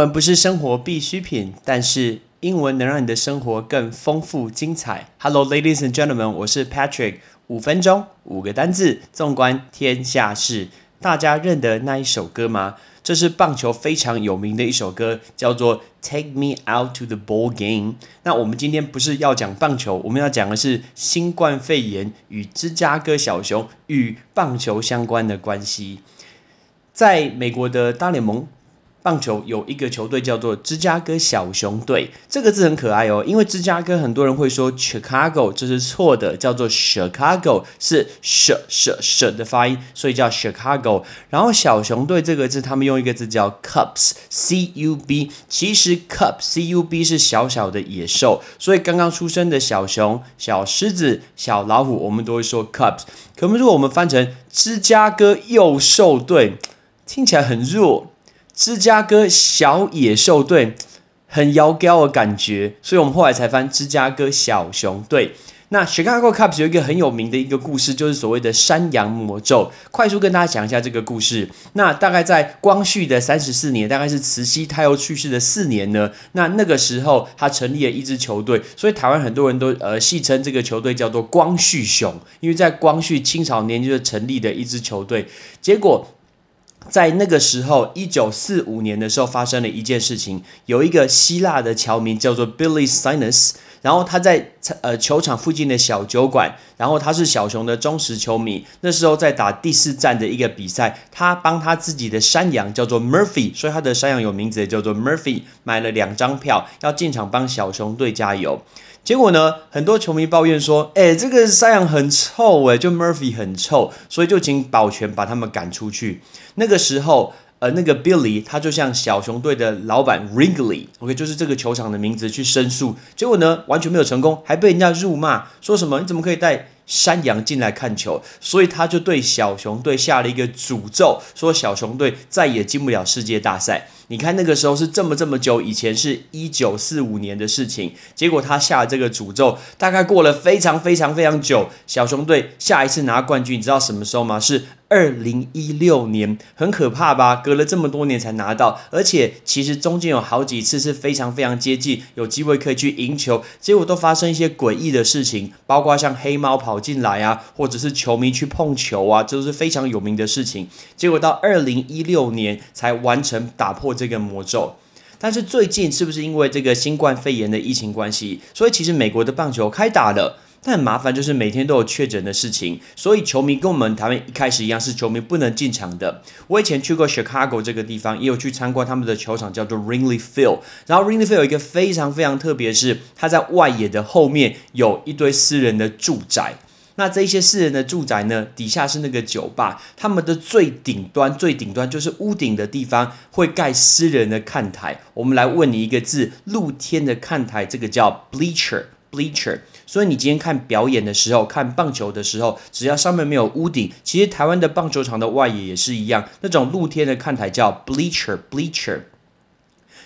文不是生活必需品，但是英文能让你的生活更丰富精彩。Hello, ladies and gentlemen，我是 Patrick。五分钟，五个单字，纵观天下事。大家认得那一首歌吗？这是棒球非常有名的一首歌，叫做《Take Me Out to the Ball Game》。那我们今天不是要讲棒球，我们要讲的是新冠肺炎与芝加哥小熊与棒球相关的关系。在美国的大联盟。棒球有一个球队叫做芝加哥小熊队，这个字很可爱哦。因为芝加哥很多人会说 Chicago，这是错的，叫做 Chicago，是 sh sh sh 的发音，所以叫 Chicago。然后小熊队这个字，他们用一个字叫 Cubs，C U B。其实 Cub，C U B 是小小的野兽，所以刚刚出生的小熊、小狮子、小老虎，我们都会说 Cubs。可如果我们翻成芝加哥幼兽队，听起来很弱。芝加哥小野兽队很妖娇的感觉，所以我们后来才翻芝加哥小熊队。那 Chicago Cubs 有一个很有名的一个故事，就是所谓的山羊魔咒。快速跟大家讲一下这个故事。那大概在光绪的三十四年，大概是慈禧太后去世的四年呢。那那个时候，他成立了一支球队，所以台湾很多人都呃戏称这个球队叫做光绪熊，因为在光绪清朝年就成立的一支球队。结果。在那个时候，一九四五年的时候，发生了一件事情。有一个希腊的侨民叫做 Billy Sinus，然后他在呃球场附近的小酒馆，然后他是小熊的忠实球迷。那时候在打第四站的一个比赛，他帮他自己的山羊叫做 Murphy，所以他的山羊有名字叫做 Murphy，买了两张票要进场帮小熊队加油。结果呢，很多球迷抱怨说：“哎，这个山羊很臭，哎，就 Murphy 很臭，所以就请保全把他们赶出去。”那个时候，而，那个 Billy 他就向小熊队的老板 Wrigley，OK，就是这个球场的名字去申诉。结果呢，完全没有成功，还被人家辱骂，说什么你怎么可以带山羊进来看球？所以他就对小熊队下了一个诅咒，说小熊队再也进不了世界大赛。你看那个时候是这么这么久以前，是一九四五年的事情。结果他下了这个诅咒，大概过了非常非常非常久，小熊队下一次拿冠军，你知道什么时候吗？是二零一六年，很可怕吧？隔了这么多年才拿到，而且其实中间有好几次是非常非常接近，有机会可以去赢球，结果都发生一些诡异的事情，包括像黑猫跑进来啊，或者是球迷去碰球啊，这都是非常有名的事情。结果到二零一六年才完成打破。这个魔咒，但是最近是不是因为这个新冠肺炎的疫情关系，所以其实美国的棒球开打了，但很麻烦，就是每天都有确诊的事情，所以球迷跟我们台湾一开始一样，是球迷不能进场的。我以前去过 Chicago 这个地方，也有去参观他们的球场，叫做 Ringley Field。然后 Ringley Field 有一个非常非常特别，是它在外野的后面有一堆私人的住宅。那这些私人的住宅呢？底下是那个酒吧，他们的最顶端、最顶端就是屋顶的地方会盖私人的看台。我们来问你一个字：露天的看台，这个叫 bleacher，bleacher。所以你今天看表演的时候，看棒球的时候，只要上面没有屋顶，其实台湾的棒球场的外野也是一样，那种露天的看台叫 bleacher，bleacher。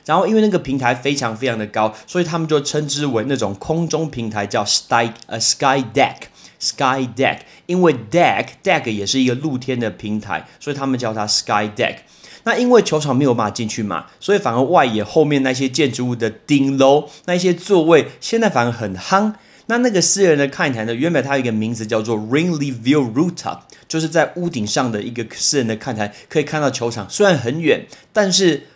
然后因为那个平台非常非常的高，所以他们就称之为那种空中平台叫 sky a sky deck。Sky Deck，因为 Deck Deck 也是一个露天的平台，所以他们叫它 Sky Deck。那因为球场没有办法进去嘛，所以反而外野后面那些建筑物的顶楼那些座位，现在反而很夯。那那个私人的看台呢，原本它有一个名字叫做 RAINLY View Rooftop，就是在屋顶上的一个私人的看台，可以看到球场，虽然很远，但是。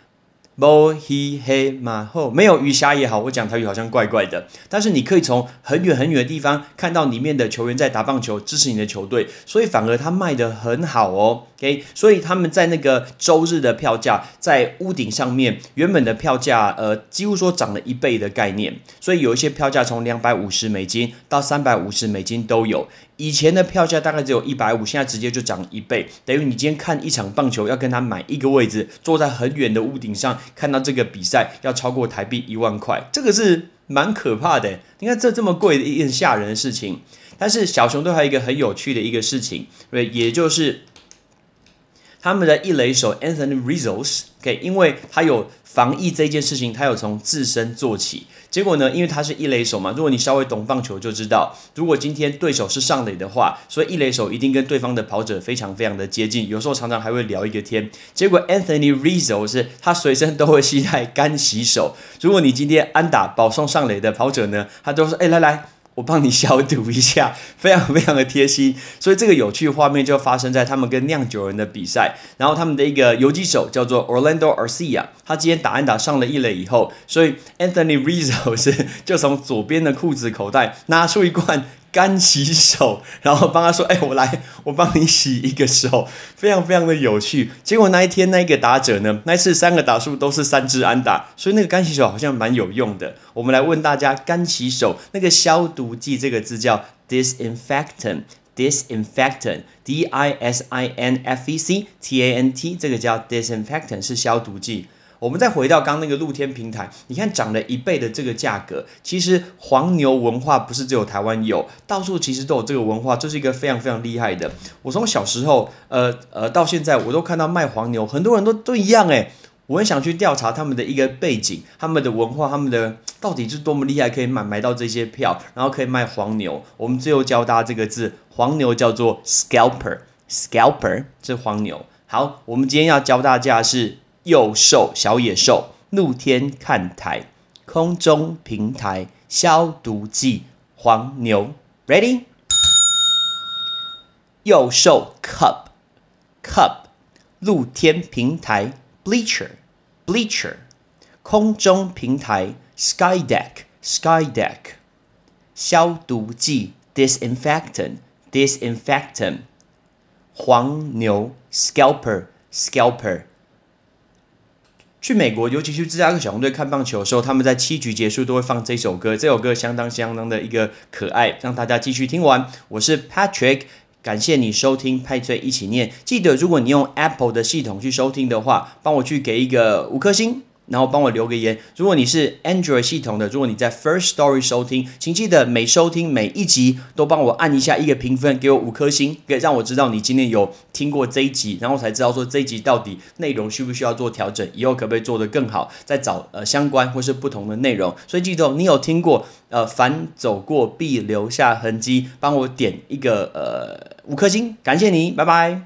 摩黑黑马后没有鱼虾也好，我讲台语好像怪怪的。但是你可以从很远很远的地方看到里面的球员在打棒球，支持你的球队，所以反而他卖的很好哦。OK，所以他们在那个周日的票价在屋顶上面，原本的票价呃几乎说涨了一倍的概念，所以有一些票价从两百五十美金到三百五十美金都有。以前的票价大概只有一百五，现在直接就涨一倍，等于你今天看一场棒球要跟他买一个位置，坐在很远的屋顶上看到这个比赛，要超过台币一万块，这个是蛮可怕的。你看这这么贵的一件吓人的事情，但是小熊队还有一个很有趣的一个事情，对，也就是他们的一垒手 Anthony Rizzo，OK，因为他有防疫这件事情，他有从自身做起。结果呢，因为他是一垒手嘛，如果你稍微懂棒球就知道，如果今天对手是上垒的话，所以一垒手一定跟对方的跑者非常非常的接近，有时候常常还会聊一个天。结果 Anthony Rizzo 是他随身都会携带干洗手，如果你今天安打保送上垒的跑者呢，他都说：“哎，来来。”我帮你消毒一下，非常非常的贴心，所以这个有趣的画面就发生在他们跟酿酒人的比赛，然后他们的一个游击手叫做 Orlando Arcia，他今天打安打上了一垒以后，所以 Anthony Rizzo 是 就从左边的裤子口袋拿出一罐。干洗手，然后帮他说：“哎，我来，我帮你洗一个手，非常非常的有趣。”结果那一天那个打者呢，那次三个打数都是三支安打，所以那个干洗手好像蛮有用的。我们来问大家，干洗手那个消毒剂这个字叫 disinfectant，disinfectant，d i s i n f e c t a n t，这个叫 disinfectant 是消毒剂。我们再回到刚那个露天平台，你看涨了一倍的这个价格，其实黄牛文化不是只有台湾有，到处其实都有这个文化，这是一个非常非常厉害的。我从小时候，呃呃到现在，我都看到卖黄牛，很多人都都一样诶，我很想去调查他们的一个背景，他们的文化，他们的到底是多么厉害，可以买买到这些票，然后可以卖黄牛。我们最后教大家这个字，黄牛叫做 scalper，scalper 是黄牛。好，我们今天要教大家是。幼兽小野兽，露天看台，空中平台，消毒剂，黄牛，ready？幼兽 cup，cup，露天平台，bleacher，bleacher，空中平台，sky deck，sky deck，消毒剂，disinfectant，disinfectant，黄牛，scalper，scalper。去美国，尤其去芝加哥小红队看棒球的时候，他们在七局结束都会放这首歌。这首歌相当相当的一个可爱，让大家继续听完。我是 Patrick，感谢你收听派翠一起念。记得，如果你用 Apple 的系统去收听的话，帮我去给一个五颗星。然后帮我留个言。如果你是 Android 系统的，如果你在 First Story 收听，请记得每收听每一集都帮我按一下一个评分，给我五颗星，可以让我知道你今天有听过这一集，然后才知道说这一集到底内容需不需要做调整，以后可不可以做得更好，再找呃相关或是不同的内容。所以记得你有听过呃凡走过必留下痕迹，帮我点一个呃五颗星，感谢你，拜拜。